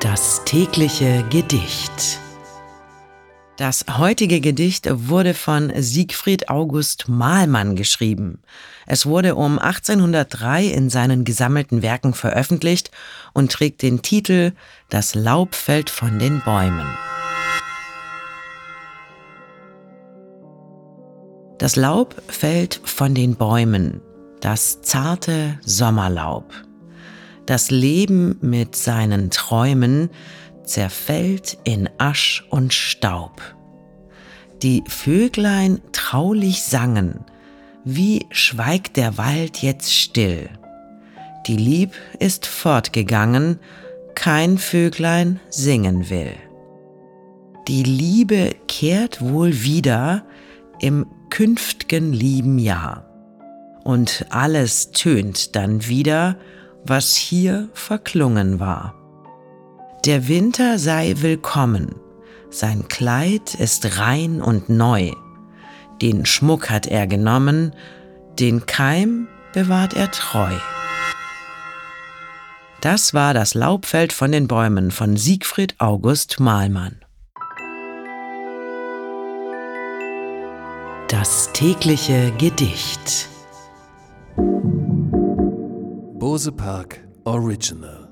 Das tägliche Gedicht. Das heutige Gedicht wurde von Siegfried August Mahlmann geschrieben. Es wurde um 1803 in seinen gesammelten Werken veröffentlicht und trägt den Titel Das Laub fällt von den Bäumen. Das Laub fällt von den Bäumen, das zarte Sommerlaub. Das Leben mit seinen Träumen zerfällt in Asch und Staub. Die Vöglein traulich sangen, wie schweigt der Wald jetzt still. Die Lieb ist fortgegangen, kein Vöglein singen will. Die Liebe kehrt wohl wieder im künftgen lieben Jahr. Und alles tönt dann wieder, was hier verklungen war. Der Winter sei willkommen, sein Kleid ist rein und neu, den Schmuck hat er genommen, den Keim bewahrt er treu. Das war das Laubfeld von den Bäumen von Siegfried August Mahlmann. Das tägliche Gedicht. Bose Park Original